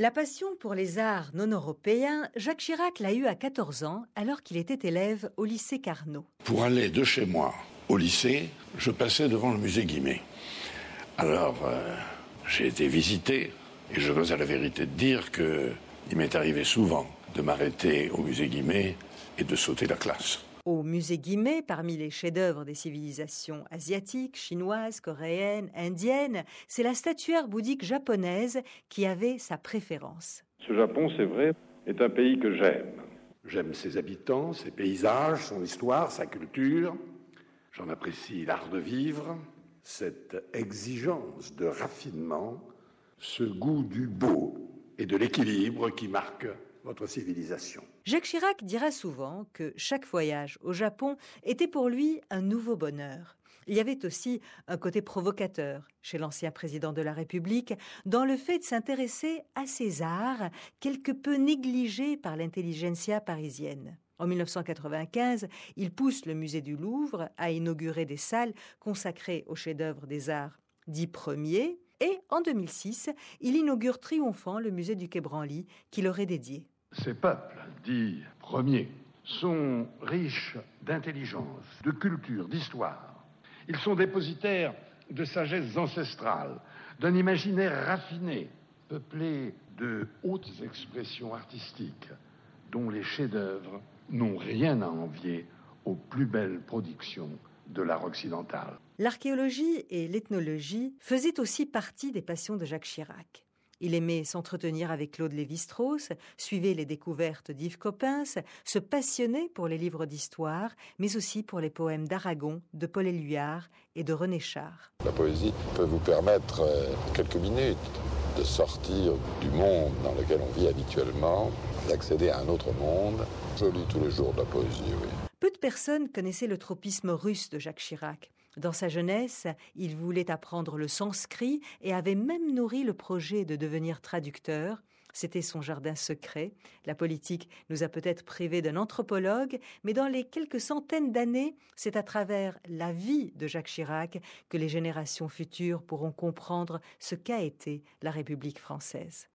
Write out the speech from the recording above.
La passion pour les arts non européens, Jacques Chirac l'a eue à 14 ans alors qu'il était élève au lycée Carnot. Pour aller de chez moi au lycée, je passais devant le musée Guimet. Alors, euh, j'ai été visité et je dois à la vérité dire que il m'est arrivé souvent de m'arrêter au musée Guimet et de sauter la classe. Au musée Guimet, parmi les chefs-d'œuvre des civilisations asiatiques, chinoises, coréennes, indiennes, c'est la statuaire bouddhique japonaise qui avait sa préférence. Ce Japon, c'est vrai, est un pays que j'aime. J'aime ses habitants, ses paysages, son histoire, sa culture. J'en apprécie l'art de vivre, cette exigence de raffinement, ce goût du beau et de l'équilibre qui marque votre civilisation. Jacques Chirac dira souvent que chaque voyage au Japon était pour lui un nouveau bonheur. Il y avait aussi un côté provocateur chez l'ancien président de la République dans le fait de s'intéresser à ces arts quelque peu négligés par l'intelligentsia parisienne. En 1995, il pousse le musée du Louvre à inaugurer des salles consacrées aux chefs-d'œuvre des arts dits premiers, et en 2006, il inaugure triomphant le musée du Quai Branly qui leur est dédié. Ces peuples, dits premiers, sont riches d'intelligence, de culture, d'histoire. Ils sont dépositaires de sagesse ancestrale, d'un imaginaire raffiné, peuplé de hautes expressions artistiques, dont les chefs-d'œuvre n'ont rien à envier aux plus belles productions de l'art occidental. L'archéologie et l'ethnologie faisaient aussi partie des passions de Jacques Chirac. Il aimait s'entretenir avec Claude Lévi-Strauss, suivait les découvertes d'Yves Coppens, se passionnait pour les livres d'histoire, mais aussi pour les poèmes d'Aragon, de Paul Éluard et de René Char. La poésie peut vous permettre euh, quelques minutes de sortir du monde dans lequel on vit habituellement, d'accéder à un autre monde. Je lis tous les jours de la poésie, oui. Peu de personnes connaissaient le tropisme russe de Jacques Chirac. Dans sa jeunesse, il voulait apprendre le sanskrit et avait même nourri le projet de devenir traducteur. C'était son jardin secret. La politique nous a peut-être privés d'un anthropologue, mais dans les quelques centaines d'années, c'est à travers la vie de Jacques Chirac que les générations futures pourront comprendre ce qu'a été la République française.